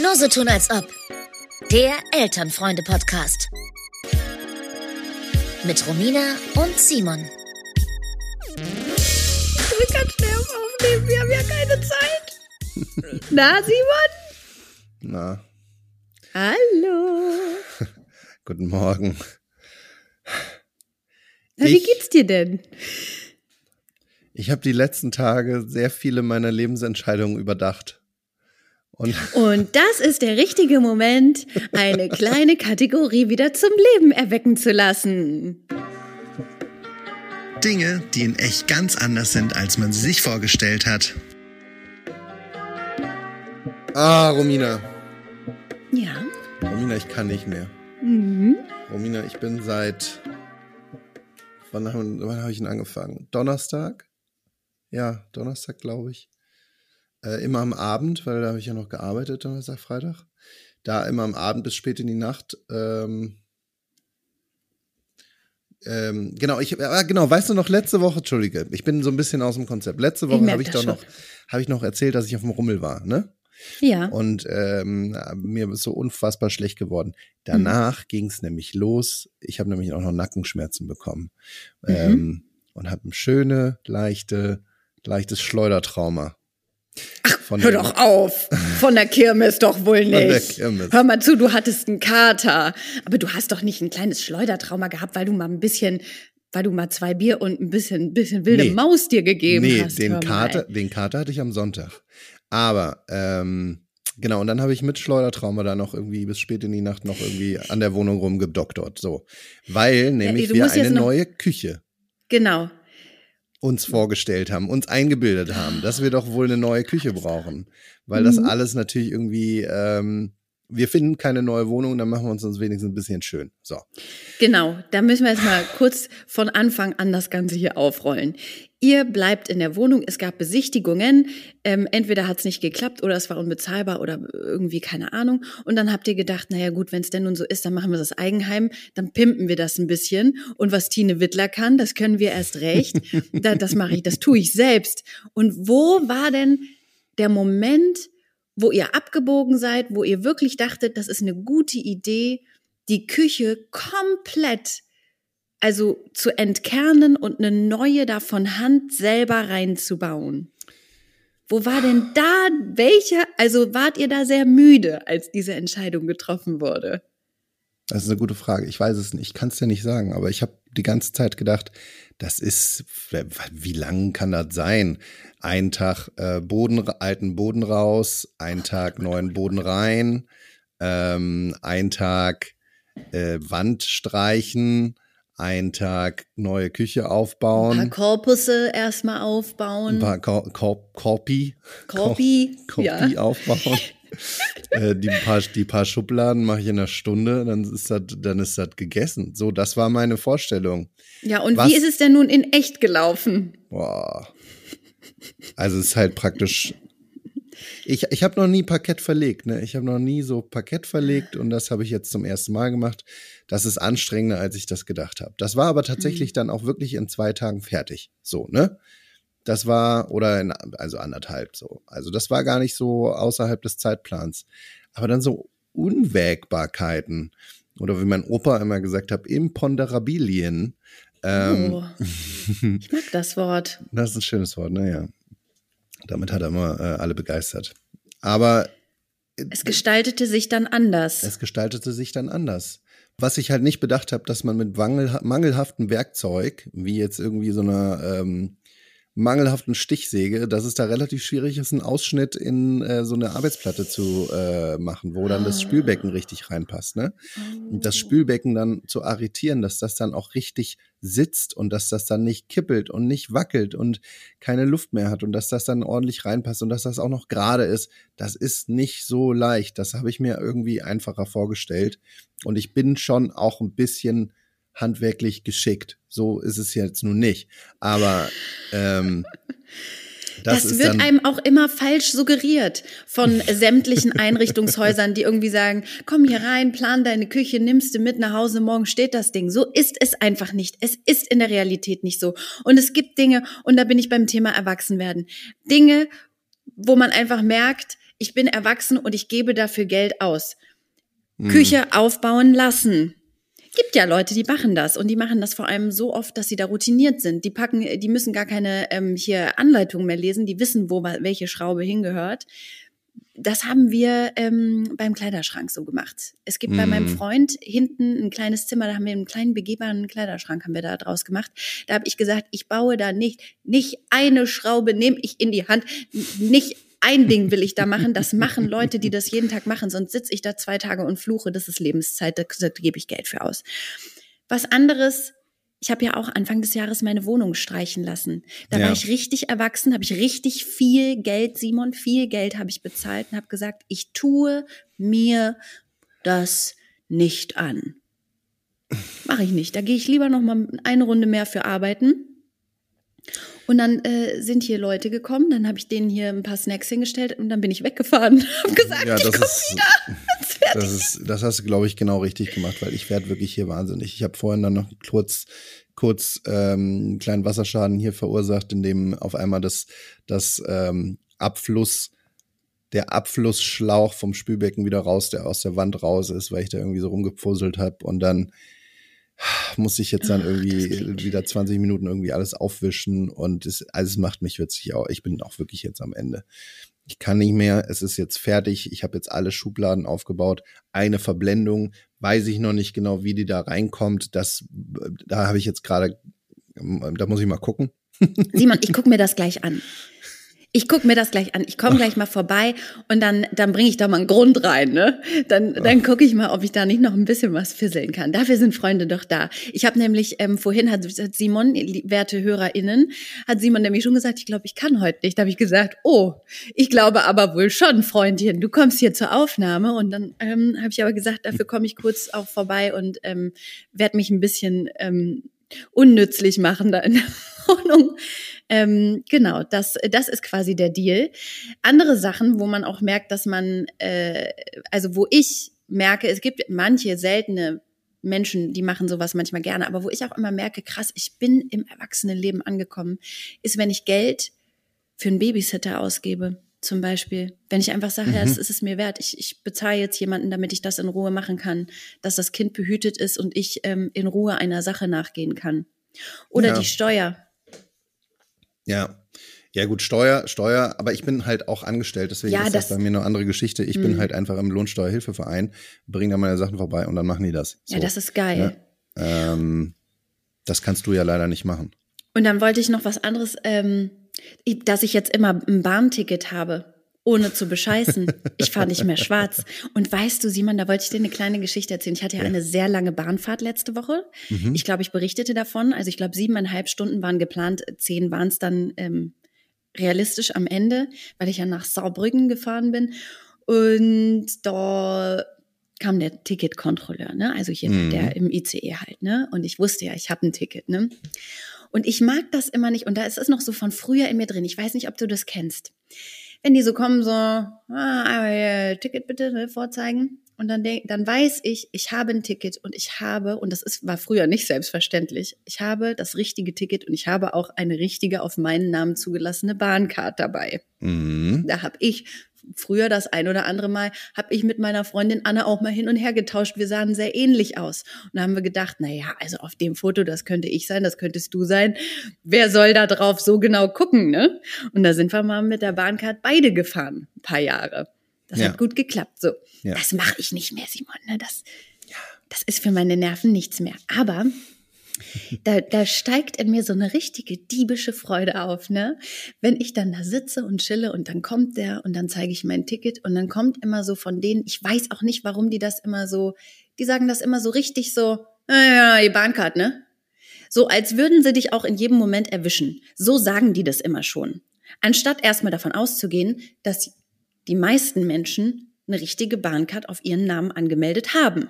Nur so tun als ob. Der Elternfreunde-Podcast. Mit Romina und Simon. Du bist ganz schnell auf Aufnehmen, wir haben ja keine Zeit. Na, Simon? Na, Hallo. guten Morgen. Na, wie Ich- geht's dir denn? Ich habe die letzten Tage sehr viele meiner Lebensentscheidungen überdacht. Und Und das ist der richtige Moment, eine kleine Kategorie wieder zum Leben erwecken zu lassen. Dinge, die in echt ganz anders sind, als man sie sich vorgestellt hat. ah, Romina. Ja. Romina, ich kann nicht mehr. Mhm. Romina, ich bin seit wann, haben- wann habe ich denn angefangen? Donnerstag? Ja, Donnerstag, glaube ich. Äh, immer am Abend, weil da habe ich ja noch gearbeitet, Donnerstag, Freitag. Da immer am Abend bis spät in die Nacht. Ähm, ähm, genau, ich, ah, genau, weißt du noch, letzte Woche, Entschuldige, ich bin so ein bisschen aus dem Konzept. Letzte Woche habe ich doch noch, habe ich noch erzählt, dass ich auf dem Rummel war, ne? Ja. Und ähm, mir ist so unfassbar schlecht geworden. Danach ging es nämlich los. Ich habe nämlich auch noch Nackenschmerzen bekommen. Ähm, und habe ein schöne, leichte, leichtes Schleudertrauma. Von Hör der- doch auf. Von der Kirmes doch wohl der nicht. Kirmes. Hör mal zu, du hattest einen Kater. Aber du hast doch nicht ein kleines Schleudertrauma gehabt, weil du mal ein bisschen, weil du mal zwei Bier und ein bisschen, ein bisschen wilde Nee. Maus dir gegeben Nee, hast. den hör mal. Kater, den Kater hatte ich am Sonntag. Aber, ähm, genau, und dann habe ich mit Schleudertrauma da noch irgendwie bis spät in die Nacht noch irgendwie an der Wohnung rumgedoktort. So. Weil nämlich du wir eine neue Küche Genau. Uns vorgestellt haben, uns eingebildet haben, dass wir doch wohl eine neue Küche brauchen. Weil das Mhm. alles natürlich irgendwie, ähm, wir finden keine neue Wohnung, dann machen wir uns uns wenigstens ein bisschen schön. So. Genau, da müssen wir jetzt mal kurz von Anfang an das Ganze hier aufrollen. Ihr bleibt in der Wohnung, es gab Besichtigungen, ähm, entweder hat es nicht geklappt oder es war unbezahlbar oder irgendwie keine Ahnung. Und dann habt ihr gedacht, naja gut, wenn es denn nun so ist, dann machen wir das Eigenheim, dann pimpen wir das ein bisschen. Und was Tine Wittler kann, das können wir erst recht. da, das mache ich, das tue ich selbst. Und wo war denn der Moment, wo ihr abgebogen seid, wo ihr wirklich dachtet, das ist eine gute Idee, die Küche komplett also zu entkernen und eine neue da von Hand selber reinzubauen. Wo war denn da welcher, also wart ihr da sehr müde, als diese Entscheidung getroffen wurde? Das ist eine gute Frage. Ich weiß es nicht. Ich kann es dir nicht sagen, aber ich habe die ganze Zeit gedacht, das ist, wie lang kann das sein? Ein Tag äh, Boden, alten Boden raus, ein Tag neuen Boden rein, ähm, ein Tag äh, Wand streichen, ein Tag neue Küche Ein paar aufbauen, Korpusse erstmal aufbauen. ein paar Kor Kor Korpi, Korpi, Korpi ja. aufbauen. äh, die, paar, die paar Schubladen mache ich in einer Stunde, dann ist das, dann ist das gegessen. So, das war meine Vorstellung. Ja, und Was- wie ist es denn nun in echt gelaufen? Boah. Also es ist halt praktisch. Ich, ich habe noch nie Parkett verlegt, ne? Ich habe noch nie so Parkett verlegt und das habe ich jetzt zum ersten Mal gemacht. Das ist anstrengender, als ich das gedacht habe. Das war aber tatsächlich dann auch wirklich in zwei Tagen fertig. So, ne? Das war, oder in, also anderthalb so. Also das war gar nicht so außerhalb des Zeitplans. Aber dann so Unwägbarkeiten. Oder wie mein Opa immer gesagt hat, Imponderabilien. Ähm, oh, ich mag das Wort. das ist ein schönes Wort, naja. Damit hat er immer äh, alle begeistert. Aber Es gestaltete sich dann anders. es gestaltete sich dann anders. Was ich halt nicht bedacht habe, dass man mit mangel, mangelhaftem Werkzeug, wie jetzt irgendwie so einer ähm, mangelhaften Stichsäge, dass es da relativ schwierig ist, einen Ausschnitt in äh, so eine Arbeitsplatte zu äh, machen, wo dann das Spülbecken richtig reinpasst. Ne? Und das Spülbecken dann zu arretieren, dass das dann auch richtig sitzt und dass das dann nicht kippelt und nicht wackelt und keine Luft mehr hat und dass das dann ordentlich reinpasst und dass das auch noch gerade ist, das ist nicht so leicht. Das habe ich mir irgendwie einfacher vorgestellt. Und ich bin schon auch ein bisschen handwerklich geschickt. So ist es jetzt nun nicht. Aber ähm, das, Das, wird einem auch immer falsch suggeriert von sämtlichen Einrichtungshäusern, die irgendwie sagen, komm hier rein, plan deine Küche, nimmst du mit nach Hause, morgen steht das Ding. So ist es einfach nicht. Es ist in der Realität nicht so. Und es gibt Dinge, und da bin ich beim Thema Erwachsenwerden, Dinge, wo man einfach merkt, ich bin erwachsen und ich gebe dafür Geld aus. Küche aufbauen lassen. Gibt ja Leute, die machen das und die machen das vor allem so oft, dass sie da routiniert sind. Die packen, die müssen gar keine ähm, hier Anleitungen mehr lesen, die wissen, wo welche Schraube hingehört. Das haben wir ähm, beim Kleiderschrank so gemacht. Es gibt bei meinem Mhm. Freund hinten ein kleines Zimmer, da haben wir einen kleinen begehbaren Kleiderschrank haben wir da draus gemacht. Da habe ich gesagt, ich baue da nicht, nicht eine Schraube nehme ich in die Hand, nicht ein Ding will ich da machen. Das machen Leute, die das jeden Tag machen, sonst sitze ich da zwei Tage und fluche, das ist Lebenszeit, da, da gebe ich Geld für aus. Was anderes, ich habe ja auch Anfang des Jahres meine Wohnung streichen lassen. Da Ja. war ich richtig erwachsen, habe ich richtig viel Geld, Simon, viel Geld habe ich bezahlt und habe gesagt, ich tue mir das nicht an. Mache ich nicht. Da gehe ich lieber noch mal eine Runde mehr für arbeiten. Und dann äh, sind hier Leute gekommen, dann habe ich denen hier ein paar Snacks hingestellt und dann bin ich weggefahren. Hab gesagt, Ja, ich das komm ist, wieder. das ist, das hast du, glaube ich, genau richtig gemacht, weil ich werde wirklich hier wahnsinnig. Ich habe vorhin dann noch kurz, kurz ähm, einen kleinen Wasserschaden hier verursacht, in dem auf einmal das, das ähm, Abfluss, der Abflussschlauch vom Spülbecken wieder raus, der aus der Wand raus ist, weil ich da irgendwie so rumgepfuzzelt habe und dann muss ich jetzt dann irgendwie wieder 20 Minuten irgendwie alles aufwischen und es, also es macht mich witzig auch. Ich bin auch wirklich jetzt am Ende. Ich kann nicht mehr, es ist jetzt fertig. Ich habe jetzt alle Schubladen aufgebaut. Eine Verblendung, weiß ich noch nicht genau, wie die da reinkommt. Das, da habe ich jetzt gerade, da muss ich mal gucken. Simon, ich guck mir das gleich an. Ich guck mir das gleich an. Ich komme gleich mal vorbei und dann, dann bringe ich da mal einen Grund rein. Ne? Dann, dann gucke ich mal, ob ich da nicht noch ein bisschen was fisseln kann. Dafür sind Freunde doch da. Ich habe nämlich, ähm, vorhin hat, hat Simon, werte HörerInnen, hat Simon nämlich schon gesagt, ich glaube, ich kann heute nicht. Da habe ich gesagt, oh, ich glaube aber wohl schon, Freundchen. Du kommst hier zur Aufnahme. Und dann ähm, habe ich aber gesagt, dafür komme ich kurz auch vorbei und ähm, werde mich ein bisschen ähm, unnützlich machen da in der Wohnung. Ähm, genau, das, das ist quasi der Deal. Andere Sachen, wo man auch merkt, dass man, äh, also wo ich merke, es gibt manche seltene Menschen, die machen sowas manchmal gerne, aber wo ich auch immer merke, krass, ich bin im Erwachsenenleben angekommen, ist, wenn ich Geld für einen Babysitter ausgebe. Zum Beispiel, wenn ich einfach sage, ja, Mhm. es ist es mir wert, ich, ich bezahle jetzt jemanden, damit ich das in Ruhe machen kann, dass das Kind behütet ist und ich ähm, in Ruhe einer Sache nachgehen kann. Oder Ja. die Steuer. Ja. Ja, gut, Steuer, Steuer, aber ich bin halt auch angestellt, deswegen Ja, ist das, das- bei mir eine andere Geschichte. Ich Mhm. bin halt einfach im Lohnsteuerhilfeverein, bringe da meine Sachen vorbei und dann machen die das. Ja, So. das ist geil. Ja. Ähm, das kannst du ja leider nicht machen. Und dann wollte ich noch was anderes, ähm, dass ich jetzt immer ein Bahnticket habe, ohne zu bescheißen. Ich fahre nicht mehr schwarz. Und weißt du, Simon, da wollte ich dir eine kleine Geschichte erzählen. Ich hatte ja, Ja. eine sehr lange Bahnfahrt letzte Woche. Mhm. Ich glaube, ich berichtete davon. Also ich glaube, siebeneinhalb Stunden waren geplant, zehn waren es dann ähm, realistisch am Ende, weil ich ja nach Saarbrücken gefahren bin. Und da kam der Ticketkontrolleur, ne? Also hier Mhm. der im ICE halt, ne? Und ich wusste ja, ich habe ein Ticket, ne? Und ich mag das immer nicht. Und da ist es noch so von früher in mir drin. Ich weiß nicht, ob du das kennst. Wenn die so kommen, so, ah, Ticket bitte ne, vorzeigen. Und dann, denk, dann weiß ich, ich habe ein Ticket und ich habe, und das ist, war früher nicht selbstverständlich, ich habe das richtige Ticket und ich habe auch eine richtige auf meinen Namen zugelassene Bahncard dabei. Mhm. Da habe ich früher das ein oder andere Mal, habe ich mit meiner Freundin Anna auch mal hin und her getauscht. Wir sahen sehr ähnlich aus. Und da haben wir gedacht, na ja, also auf dem Foto, das könnte ich sein, das könntest du sein. Wer soll da drauf so genau gucken, ne? Und da sind wir mal mit der Bahncard beide gefahren, ein paar Jahre. Das Ja. hat gut geklappt. So, Ja. das mache ich nicht mehr, Simon. Ne? Das, das ist für meine Nerven nichts mehr. Aber da, da steigt in mir so eine richtige diebische Freude auf, ne? Wenn ich dann da sitze und chille und dann kommt der und dann zeige ich mein Ticket und dann kommt immer so von denen, ich weiß auch nicht, warum die das immer so, die sagen das immer so richtig so, ja, ja, die Bahncard, ne? So als würden sie dich auch in jedem Moment erwischen. So sagen die das immer schon. Anstatt erstmal davon auszugehen, dass die meisten Menschen eine richtige Bahncard auf ihren Namen angemeldet haben.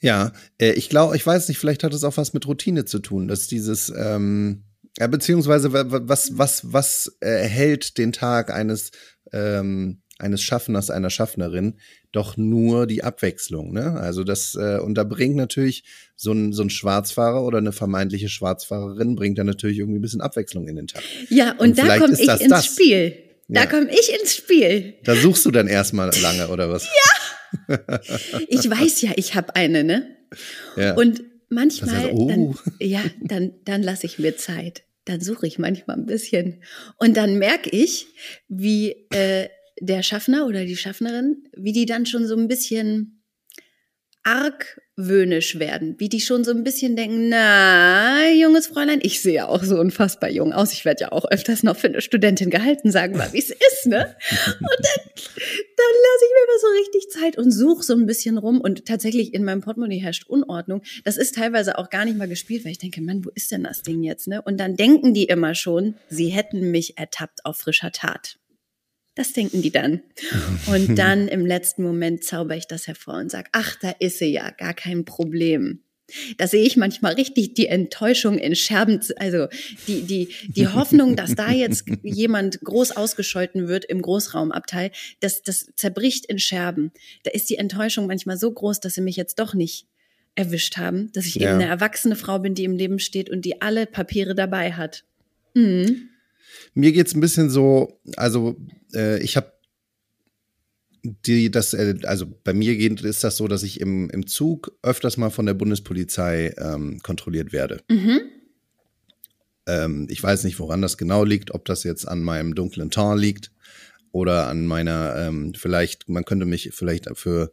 Ja, äh, ich glaube, ich weiß nicht, vielleicht hat es auch was mit Routine zu tun, dass dieses, ähm, ja, beziehungsweise wa- wa- was, was, was erhält den Tag eines, ähm, eines Schaffners, einer Schaffnerin, doch nur die Abwechslung, ne? Also das, äh, und da bringt natürlich so ein, so ein Schwarzfahrer oder eine vermeintliche Schwarzfahrerin bringt da natürlich irgendwie ein bisschen Abwechslung in den Tag. Ja, und, Und da komme ich ins das. Spiel. Da Ja. komme ich ins Spiel. Da suchst du dann erstmal lange, oder was? Ich weiß ja, ich habe eine, ne? Ja. Und manchmal, Das heißt, oh. dann, ja, dann, dann lasse ich mir Zeit. Dann suche ich manchmal ein bisschen. Und dann merke ich, wie äh, der Schaffner oder die Schaffnerin, wie die dann schon so ein bisschen argwöhnisch werden, wie die schon so ein bisschen denken, na, junges Fräulein, ich sehe ja auch so unfassbar jung aus. Ich werde ja auch öfters noch für eine Studentin gehalten, sagen wir, wie es ist, ne? Und dann, dann lasse ich mir immer so richtig Zeit und suche so ein bisschen rum. Und tatsächlich in meinem Portemonnaie herrscht Unordnung. Das ist teilweise auch gar nicht mal gespielt, weil ich denke, Mann, wo ist denn das Ding jetzt? Ne? Und dann denken die immer schon, sie hätten mich ertappt auf frischer Tat. Das denken die dann. Und dann im letzten Moment zauber ich das hervor und sage, ach, da ist sie ja, gar kein Problem. Da sehe ich manchmal richtig die Enttäuschung in Scherben, also die, die, die Hoffnung, dass da jetzt jemand groß ausgescholten wird im Großraumabteil, das, das zerbricht in Scherben. Da ist die Enttäuschung manchmal so groß, dass sie mich jetzt doch nicht erwischt haben, dass ich Ja. eben eine erwachsene Frau bin, die im Leben steht und die alle Papiere dabei hat. Mhm. Mir geht's ein bisschen so, also äh, ich habe die, das, äh, also bei mir geht, ist das so, dass ich im, im Zug öfters mal von der Bundespolizei ähm, kontrolliert werde. Mhm. Ähm, ich weiß nicht, woran das genau liegt, ob das jetzt an meinem dunklen Teint liegt oder an meiner, ähm, vielleicht, man könnte mich vielleicht für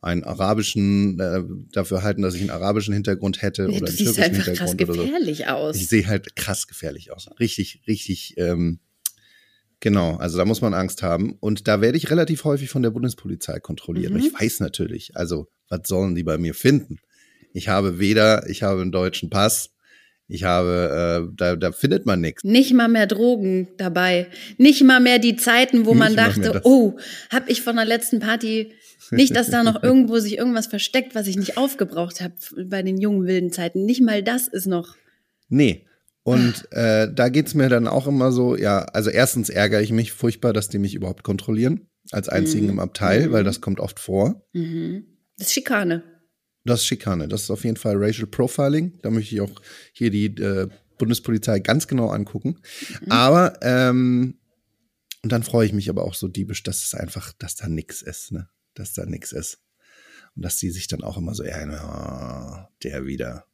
einen arabischen, äh, dafür halten, dass ich einen arabischen Hintergrund hätte Ja, oder du einen siehst türkischen einfach krass Hintergrund oder so. gefährlich aus. Ich sehe halt krass gefährlich aus. Richtig, richtig, ähm, genau. Also da muss man Angst haben. Und da werde ich relativ häufig von der Bundespolizei kontrolliert. Mhm. Ich weiß natürlich, also was sollen die bei mir finden? Ich habe weder, ich habe einen deutschen Pass, ich habe, äh, da, da findet man nichts. Nicht mal mehr Drogen dabei. Nicht mal mehr die Zeiten, wo man Nicht mehr dachte, oh, hab ich von der letzten Party nicht, dass da noch irgendwo sich irgendwas versteckt, was ich nicht aufgebraucht habe bei den jungen wilden Zeiten. Nicht mal das ist noch. Nee. Und äh, da geht's mir dann auch immer so, ja, also erstens ärgere ich mich furchtbar, dass die mich überhaupt kontrollieren, als einzigen Mhm. im Abteil, Mhm. weil das kommt oft vor. Mhm. Das ist Schikane. Das ist Schikane. Das ist auf jeden Fall Racial Profiling. Da möchte ich auch hier die äh, Bundespolizei ganz genau angucken. Mhm. Aber ähm, und dann freue ich mich aber auch so diebisch, dass es einfach, dass da nix ist, ne? Dass da nix ist. Und dass die sich dann auch immer so, ja, der wieder.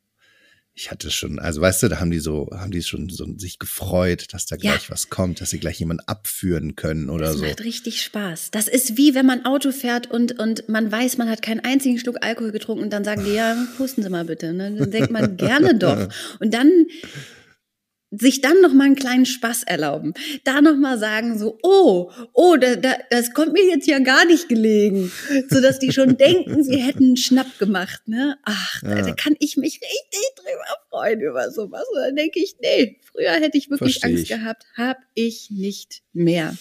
Ich hatte schon, also weißt du, da haben die so, haben die schon so sich gefreut, dass da Ja. gleich was kommt, dass sie gleich jemanden abführen können oder Das so. macht richtig Spaß. Das ist wie wenn man Auto fährt und, und man weiß, man hat keinen einzigen Schluck Alkohol getrunken und dann sagen die, ja, pusten Sie mal bitte. Ne? Dann denkt man gerne doch. Und dann sich dann noch mal einen kleinen Spaß erlauben. Da noch mal sagen so, oh, oh, da, da, das kommt mir jetzt ja gar nicht gelegen. So dass die schon denken, sie hätten einen Schnapp gemacht. Ne? Ach, da, Ja. da kann ich mich richtig drüber freuen über sowas. Und dann denke ich, nee, früher hätte ich wirklich Versteh Angst ich. gehabt. Hab ich nicht mehr.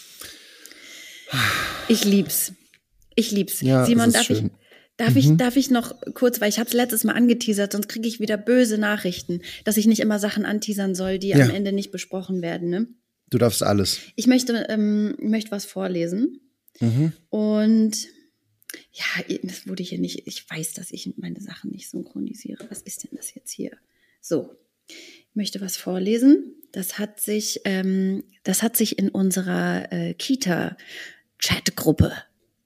Ich lieb's. Ich lieb's. Ja, Simon, darf ich, darf ich, Mhm. darf ich noch kurz, weil ich habe es letztes Mal angeteasert, sonst kriege ich wieder böse Nachrichten, dass ich nicht immer Sachen anteasern soll, die Ja. am Ende nicht besprochen werden. Ne? Du darfst alles. Ich möchte, ähm, möchte was vorlesen Mhm. und ja, das wurde hier nicht. Ich weiß, dass ich meine Sachen nicht synchronisiere. Was ist denn das jetzt hier? So, ich möchte was vorlesen. Das hat sich, ähm, das hat sich in unserer äh, Kita-Chat-Gruppe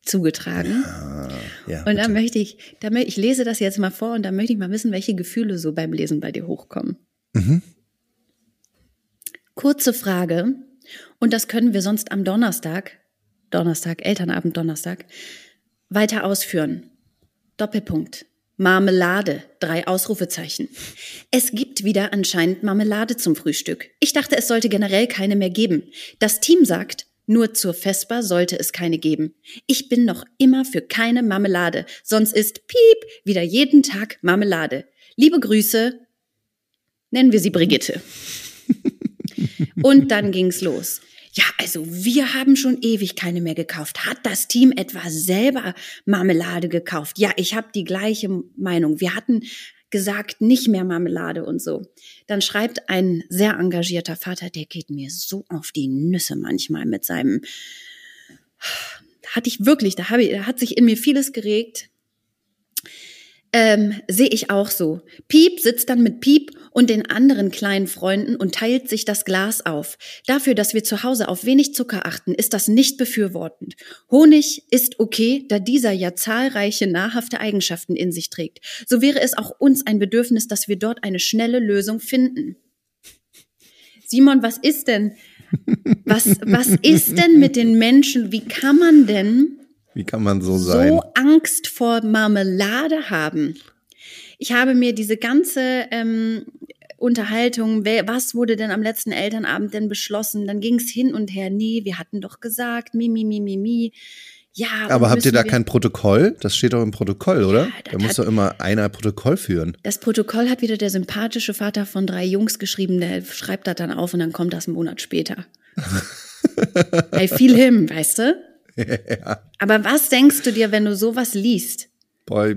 zugetragen. Ah, ja, Und da bitte. möchte ich, da mö- ich lese das jetzt mal vor und da möchte ich mal wissen, welche Gefühle so beim Lesen bei dir hochkommen. Mhm. Kurze Frage. Und das können wir sonst am Donnerstag, Donnerstag, Elternabend Donnerstag, weiter ausführen. Doppelpunkt. Marmelade. Drei Ausrufezeichen. Es gibt wieder anscheinend Marmelade zum Frühstück. Ich dachte, es sollte generell keine mehr geben. Das Team sagt, nur zur Vesper sollte es keine geben. Ich bin noch immer für keine Marmelade. Sonst ist Piep wieder jeden Tag Marmelade. Liebe Grüße. Nennen wir sie Brigitte. Und dann ging's los. Ja, also wir haben schon ewig keine mehr gekauft. Hat das Team etwa selber Marmelade gekauft? Ja, ich habe die gleiche Meinung. Wir hatten gesagt, nicht mehr Marmelade und so. Dann schreibt ein sehr engagierter Vater, der geht mir so auf die Nüsse manchmal mit seinem. Hatte ich wirklich, da, habe ich, da hat sich in mir vieles geregt. Ähm, Sehe ich auch so. Piep sitzt dann mit Piep und den anderen kleinen Freunden und teilt sich das Glas auf. Dafür, dass wir zu Hause auf wenig Zucker achten, ist das nicht befürwortend. Honig ist okay, da dieser ja zahlreiche nahrhafte Eigenschaften in sich trägt. So wäre es auch uns ein Bedürfnis, dass wir dort eine schnelle Lösung finden. Simon, was ist denn? Was, was ist denn mit den Menschen? Wie kann man denn Wie kann man so sein? so Angst vor Marmelade haben. Ich habe mir diese ganze ähm, Unterhaltung, wer, was wurde denn am letzten Elternabend denn beschlossen? Dann ging es hin und her. Nee, wir hatten doch gesagt, mi, mi, mi, mi, mi. Ja, Aber habt ihr da kein Protokoll? Das steht doch im Protokoll, oder? das da muss doch immer einer Protokoll führen. Das Protokoll hat wieder der sympathische Vater von drei Jungs geschrieben, der schreibt das dann auf und dann kommt das einen Monat später. I feel him, weißt du? Aber was denkst du dir, wenn du sowas liest? Boah,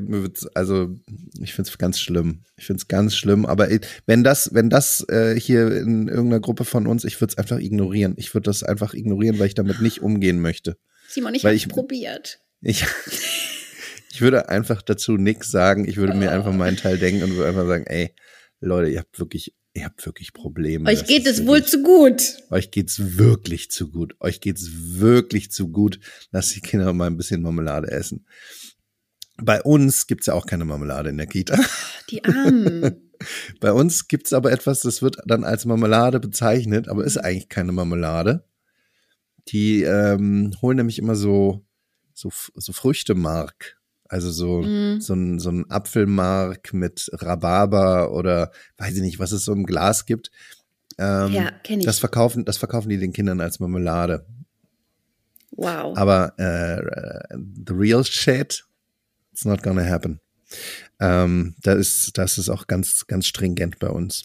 also ich find's ganz schlimm. Ich find's ganz schlimm. Aber wenn das, wenn das äh, hier in irgendeiner Gruppe von uns, ich würde es einfach ignorieren. Ich würde das einfach ignorieren, weil ich damit nicht umgehen möchte. Simon, ich habe ich- probiert. Ich, ich würde einfach dazu nichts sagen. Ich würde mir einfach meinen Teil denken und würde einfach sagen, ey, Leute, ihr habt wirklich, ihr habt wirklich Probleme. Euch geht es wohl zu gut. Euch geht's wirklich zu gut. Euch geht's wirklich zu gut. Lasst die Kinder mal ein bisschen Marmelade essen. Bei uns gibt's ja auch keine Marmelade in der Kita. Die Armen. Bei uns gibt's aber etwas, das wird dann als Marmelade bezeichnet, aber ist eigentlich keine Marmelade. Die ähm, holen nämlich immer so, so, so Früchtemark. Also so, Mm. so, ein, so ein Apfelmark mit Rhabarber oder weiß ich nicht, was es so im Glas gibt. Ähm, Ja, kenn ich. Das verkaufen, das verkaufen die den Kindern als Marmelade. Wow. Aber äh, the real shit, it's not gonna happen. Ähm, da ist, das ist auch ganz, ganz stringent bei uns.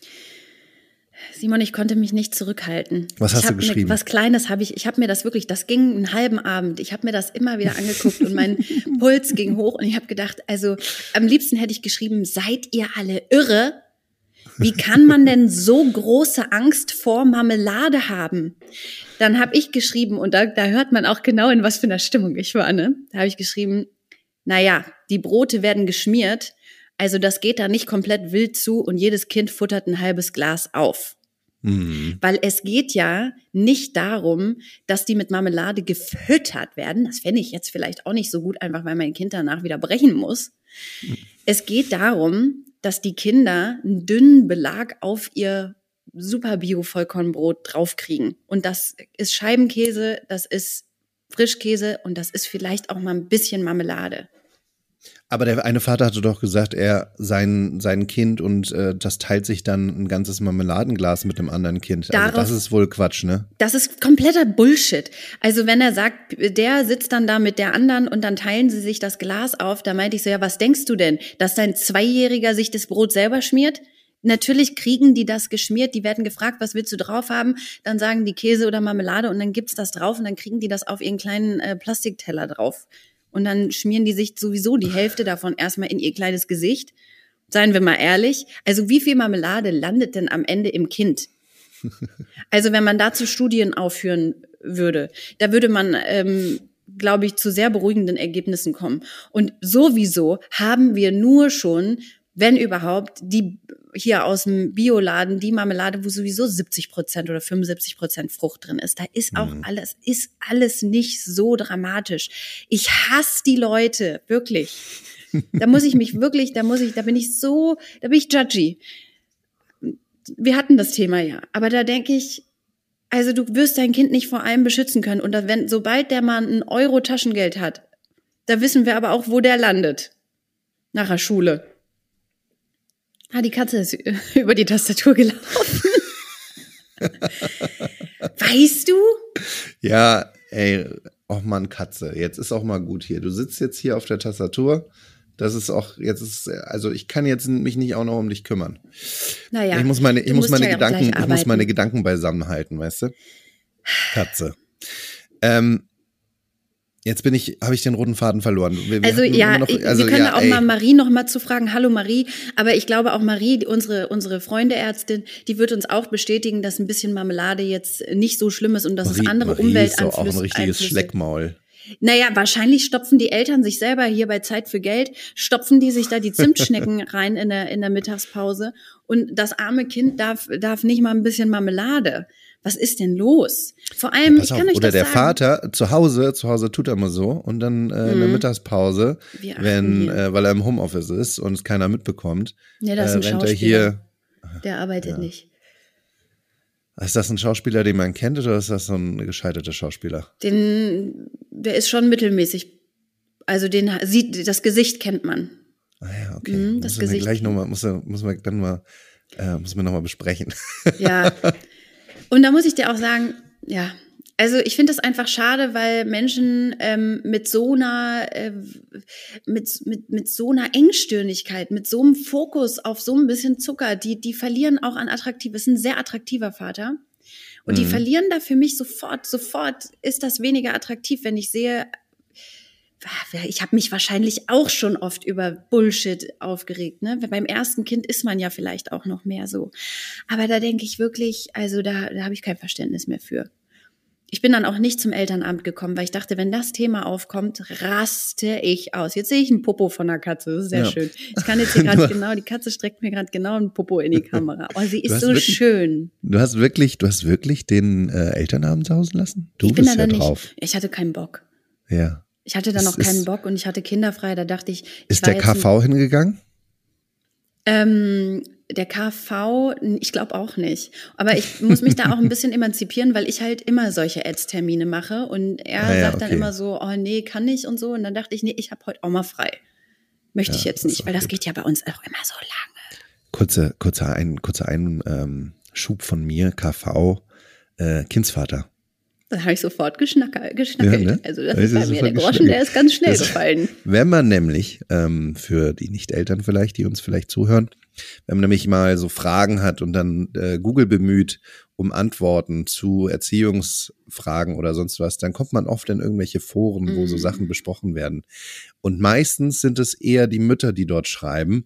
Simon, ich konnte mich nicht zurückhalten. Was hast du hab geschrieben? Mir, was Kleines habe ich. Ich habe mir das wirklich, das ging einen halben Abend. Ich habe mir das immer wieder angeguckt und mein Puls ging hoch und ich habe gedacht, also am liebsten hätte ich geschrieben, seid ihr alle irre? Wie kann man denn so große Angst vor Marmelade haben? Dann habe ich geschrieben, und da, da hört man auch genau, in was für einer Stimmung ich war, ne? Da habe ich geschrieben, naja, die Brote werden geschmiert, also das geht da nicht komplett wild zu und jedes Kind futtert ein halbes Glas auf. Hm. Weil es geht ja nicht darum, dass die mit Marmelade gefüttert werden. Das fände ich jetzt vielleicht auch nicht so gut, einfach weil mein Kind danach wieder brechen muss. Es geht darum, dass die Kinder einen dünnen Belag auf ihr super Bio-Vollkornbrot draufkriegen. Und das ist Scheibenkäse, das ist Frischkäse und das ist vielleicht auch mal ein bisschen Marmelade. Aber der eine Vater hatte doch gesagt, er sein, sein Kind und äh, das teilt sich dann ein ganzes Marmeladenglas mit dem anderen Kind. also Darauf- das ist wohl Quatsch, ne? Das ist kompletter Bullshit. Also wenn er sagt, der sitzt dann da mit der anderen und dann teilen sie sich das Glas auf, da meinte ich so, ja, was denkst du denn, dass dein Zweijähriger sich das Brot selber schmiert? Natürlich kriegen die das geschmiert, die werden gefragt, was willst du drauf haben? Dann sagen die Käse oder Marmelade und dann gibt's das drauf und dann kriegen die das auf ihren kleinen äh, Plastikteller drauf. Und dann schmieren die sich sowieso die Hälfte davon erstmal in ihr kleines Gesicht. Seien wir mal ehrlich. Also wie viel Marmelade landet denn am Ende im Kind? Also wenn man dazu Studien aufführen würde, da würde man, ähm, glaube ich, zu sehr beruhigenden Ergebnissen kommen. Und sowieso haben wir nur schon, wenn überhaupt, die hier aus dem Bioladen, die Marmelade, wo sowieso 70 Prozent oder 75 Prozent Frucht drin ist. Da ist auch alles, ist alles nicht so dramatisch. Ich hasse die Leute, wirklich. Da muss ich mich wirklich, da muss ich, da bin ich so, da bin ich judgy wir hatten das Thema ja, aber da denke ich, also du wirst dein Kind nicht vor allem beschützen können. Und wenn, sobald der Mann ein Euro Taschengeld hat, da wissen wir aber auch, wo der landet. Nach der Schule. Ah, die Katze ist über die Tastatur gelaufen. weißt du? Ja, ey, oh Mann, Katze, jetzt ist auch mal gut hier. Du sitzt jetzt hier auf der Tastatur. Das ist auch, jetzt ist, also ich kann jetzt mich nicht auch noch um dich kümmern. Naja. ich muss meine, ich muss meine ja Gedanken, ich muss meine Gedanken beisammen halten, weißt du? Katze. Ähm, jetzt bin ich, habe ich den roten Faden verloren. Wir, Also ja, noch- also, wir können ja, auch ey. mal Marie noch mal zu fragen. Hallo Marie, aber ich glaube auch Marie, unsere unsere Freundeärztin, die wird uns auch bestätigen, dass ein bisschen Marmelade jetzt nicht so schlimm ist und dass es Marie- andere Marie ist doch auch ein Umwelteinflüsse richtiges Einflüsse- Schleckmaul. Naja, wahrscheinlich stopfen die Eltern sich selber hier bei Zeit für Geld, stopfen die sich da die Zimtschnecken rein in der, in der Mittagspause und das arme Kind darf, darf nicht mal ein bisschen Marmelade. Was ist denn los? Vor allem, Pass ich auf, kann euch oder das der sagen. Vater zu Hause, zu Hause tut er immer so und dann äh, in der Mhm. Mittagspause, wenn, äh, weil er im Homeoffice ist und es keiner mitbekommt, Ja, das ist ein äh, rennt er Schauspieler. hier. Der arbeitet Ja. nicht. Ist das ein Schauspieler, den man kennt, oder ist das so ein gescheiterter Schauspieler? Den, der ist schon mittelmäßig. Also den sieht, das Gesicht kennt man. Ah ja, okay. Mhm, das wir Gesicht- gleich nochmal, muss, er- muss man dann mal, äh, müssen wir nochmal besprechen. Ja. Und da muss ich dir auch sagen, ja, also ich finde das einfach schade, weil Menschen ähm, mit so einer, äh, mit, mit, mit so einer Engstirnigkeit, mit so einem Fokus auf so ein bisschen Zucker, die, die verlieren auch an attraktiv. Ist ein sehr attraktiver Vater. Und die Mhm. verlieren da für mich sofort, sofort ist das weniger attraktiv, wenn ich sehe, ich habe mich wahrscheinlich auch schon oft über Bullshit aufgeregt. Ne? Beim ersten Kind ist man ja vielleicht auch noch mehr so. Aber da denke ich wirklich, also da, da habe ich kein Verständnis mehr für. Ich bin dann auch nicht zum Elternamt gekommen, weil ich dachte, wenn das Thema aufkommt, raste ich aus. Jetzt sehe ich einen Popo von der Katze, das ist sehr Ja. schön. Ich kann jetzt hier gerade genau, die Katze streckt mir gerade genau einen Popo in die Kamera. Oh, sie ist so wirklich- schön. Du hast wirklich, du hast wirklich den äh, Elternabend sausen lassen? Du ich bin bist da ja drauf. nicht. Ich hatte keinen Bock. Ja. Ich hatte dann Es noch keinen ist- Bock und ich hatte kinderfrei. Da dachte ich, ich Ist der jetzt ein- KV hingegangen? Ähm, der KV, ich glaube auch nicht. Aber ich muss mich da auch ein bisschen emanzipieren, weil ich halt immer solche Ads-Termine mache. Und er Ah ja, sagt dann okay. immer so, oh nee, kann nicht und so. Und dann dachte ich, nee, ich habe heute auch mal frei. Möchte Ja, ich jetzt nicht, weil das gut. geht ja bei uns auch immer so lange. Kurze, kurzer ein, kurzer ein, ähm, Schub von mir, KV, äh, Kindsvater. Da habe ich sofort geschnacker, geschnackelt. Ja, ne? Also das Das ist bei mir. sofort Der Groschen, der ist ganz schnell Das- gefallen. Wenn man nämlich, ähm, für die Nicht-Eltern vielleicht, die uns vielleicht zuhören, wenn man nämlich mal so Fragen hat und dann äh, Google bemüht um Antworten zu Erziehungsfragen oder sonst was, dann kommt man oft in irgendwelche Foren, wo so Mhm. Sachen besprochen werden. Und meistens sind es eher die Mütter, die dort schreiben.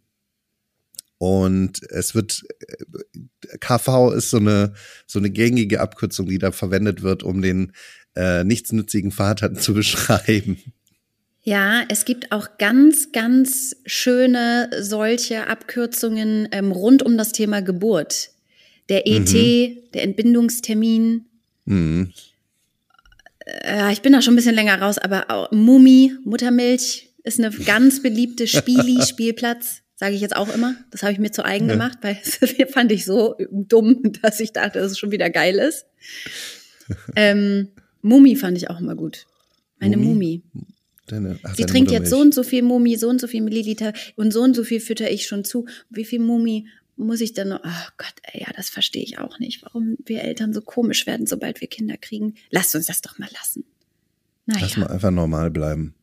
Und es wird, äh, KV ist so eine, so eine gängige Abkürzung, die da verwendet wird, um den äh, nichtsnützigen Vater zu beschreiben. Ja, es gibt auch ganz, ganz schöne solche Abkürzungen ähm, rund um das Thema Geburt. Der ET, der Entbindungstermin. Mhm. Äh, ich bin da schon ein bisschen länger raus, aber auch Mumi, Muttermilch ist eine ganz beliebte Spieli-Spielplatz. Sage ich jetzt auch immer. Das habe ich mir zu eigen Ja. gemacht, weil fand ich so dumm, dass ich dachte, dass es schon wieder geil ist. ähm, Mumi fand ich auch immer gut. Meine Mumi? Mumi. Deine, ach, Sie trinkt jetzt so und so viel Mumi, so und so viel Milliliter und so und so viel fütter ich schon zu. Wie viel Mumi muss ich dann noch? Ach Gott, ey, ja, das verstehe ich auch nicht, warum wir Eltern so komisch werden, sobald wir Kinder kriegen. Lasst uns das doch mal lassen. Lass mal Naja. einfach normal bleiben.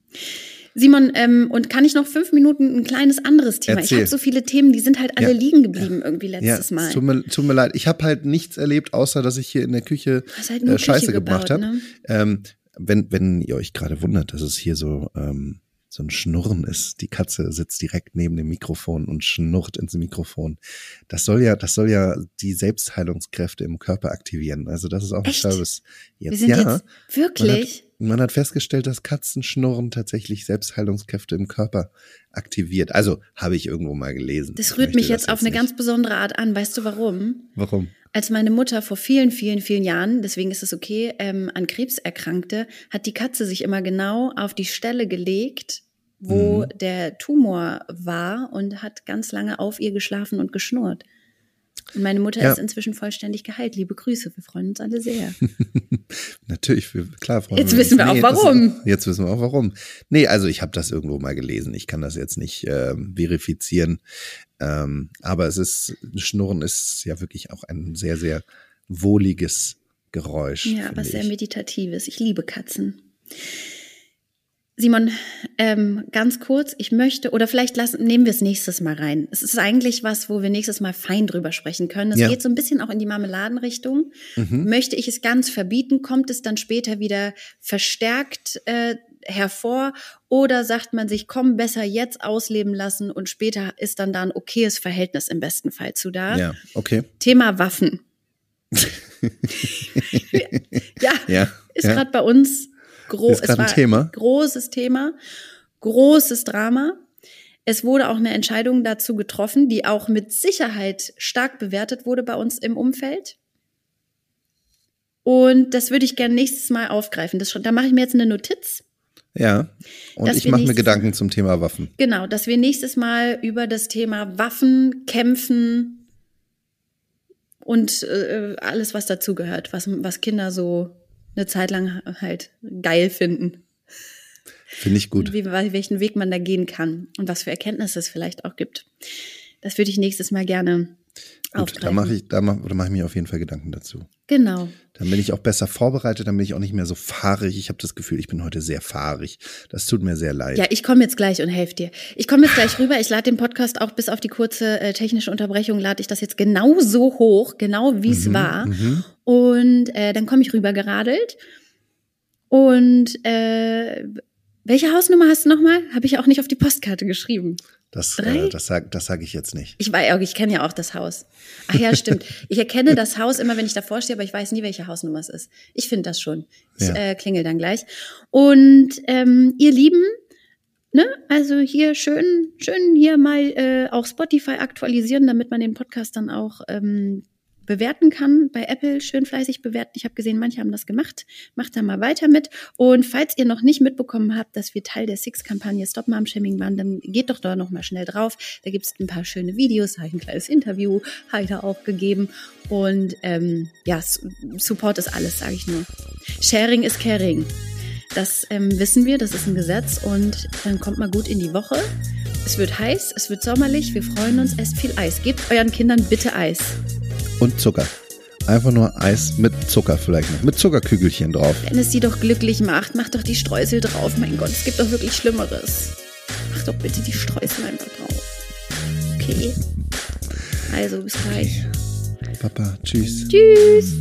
Simon, ähm, und kann ich noch fünf Minuten ein kleines anderes Thema? Erzähl. Ich habe so viele Themen, die sind halt alle Ja. liegen geblieben irgendwie Ja, letztes es Mal. tut mir, tut mir leid. Ich habe halt nichts erlebt, außer dass ich hier in der Küche halt äh, Scheiße Küche gemacht gebaut, habe. ne? Ähm, wenn, wenn ihr euch gerade wundert, dass es hier so, ähm, so ein Schnurren ist, die Katze sitzt direkt neben dem Mikrofon und schnurrt ins Mikrofon. Das soll ja, das soll ja die Selbstheilungskräfte im Körper aktivieren. Also das ist auch Echt? ein Service. Wir Jetzt sind ja. jetzt wirklich. Man hat festgestellt, dass Katzenschnurren tatsächlich Selbstheilungskräfte im Körper aktiviert. Also habe ich irgendwo mal gelesen. Das rührt mich jetzt auf eine nicht. ganz besondere Art an. Weißt du warum? Warum? Als meine Mutter vor vielen, vielen, vielen Jahren, deswegen ist es okay, ähm, an Krebs erkrankte, hat die Katze sich immer genau auf die Stelle gelegt, wo Mhm. der Tumor war und hat ganz lange auf ihr geschlafen und geschnurrt. Und meine Mutter Ja. ist inzwischen vollständig geheilt. Liebe Grüße, wir freuen uns alle sehr. Natürlich, wir, klar. freuen Jetzt wir wissen uns. wir auch, das ist- warum. Jetzt wissen wir auch warum. Nee, also ich habe das irgendwo mal gelesen. Ich kann das jetzt nicht ähm, verifizieren. Ähm, aber es ist, Schnurren ist ja wirklich auch ein sehr, sehr wohliges Geräusch. Ja, aber sehr meditatives. Ich liebe Katzen. Simon, ähm, ganz kurz, ich möchte, oder vielleicht lassen, nehmen wir es nächstes Mal rein. Es ist eigentlich was, wo wir nächstes Mal fein drüber sprechen können. Es Ja. geht so ein bisschen auch in die Marmeladenrichtung. Mhm. Möchte ich es ganz verbieten, kommt es dann später wieder verstärkt äh, hervor? Oder sagt man sich, komm, besser jetzt ausleben lassen und später ist dann da ein okayes Verhältnis im besten Fall zu da? Ja, okay. Thema Waffen. ja, Ja. ist ja. gerade bei uns Gro Ist es grad ein war Thema? großes Thema, großes Drama. Es wurde auch eine Entscheidung dazu getroffen, die auch mit Sicherheit stark bewertet wurde bei uns im Umfeld. Und das würde ich gerne nächstes Mal aufgreifen. Das da mache ich mir jetzt eine Notiz. Ja. Und Dass ich mache mir Gedanken zum Thema Waffen. Genau, dass wir nächstes Mal über das Thema Waffen, Kämpfen und äh, alles, was dazugehört, was, was Kinder so eine Zeit lang halt geil finden. Finde ich gut. Wie, welchen Weg man da gehen kann und was für Erkenntnisse es vielleicht auch gibt. Das würde ich nächstes Mal gerne Gut, da mache ich, da mach, oder mache ich mir auf jeden Fall Gedanken dazu. Genau. Dann bin ich auch besser vorbereitet, dann bin ich auch nicht mehr so fahrig. Ich habe das Gefühl, ich bin heute sehr fahrig. Das tut mir sehr leid. Ja, ich komme jetzt gleich und helfe dir. Ich komme jetzt gleich rüber. Ich lade den Podcast auch bis auf die kurze äh, technische Unterbrechung, lade ich das jetzt genau so hoch, genau wie es war. Und äh, dann komme ich rüber geradelt. Und äh, welche Hausnummer hast du nochmal? Habe ich auch nicht auf die Postkarte geschrieben. Das, äh, das sage das sag ich jetzt nicht. Ich weiß, ich kenne ja auch das Haus. Ach ja, stimmt. Ich erkenne das Haus immer, wenn ich davor stehe, aber ich weiß nie, welche Hausnummer es ist. Ich finde das schon. Ich Ja. äh, klingel dann gleich. Und ähm, ihr Lieben, ne, also hier schön, schön hier mal äh, auch Spotify aktualisieren, damit man den Podcast dann auch ähm, bewerten kann bei Apple. Schön fleißig bewerten. Ich habe gesehen, manche haben das gemacht. Macht da mal weiter mit. Und falls ihr noch nicht mitbekommen habt, dass wir Teil der Six-Kampagne Stop Mom Shaming waren, dann geht doch da noch mal schnell drauf. Da gibt's ein paar schöne Videos, habe ich ein kleines Interview heute auch gegeben. Und ähm, ja, Support ist alles, sage ich nur. Sharing is caring. Das ähm, wissen wir, das ist ein Gesetz und dann kommt mal gut in die Woche. Es wird heiß, es wird sommerlich, wir freuen uns, esst viel Eis. Gebt euren Kindern bitte Eis. Und Zucker. Einfach nur Eis mit Zucker vielleicht noch. Mit Zuckerkügelchen drauf. Wenn es sie doch glücklich macht, macht doch die Streusel drauf. Mein Gott, es gibt doch wirklich Schlimmeres. Mach doch bitte die Streusel einfach drauf. Okay. Also, bis gleich. Papa, tschüss. Tschüss.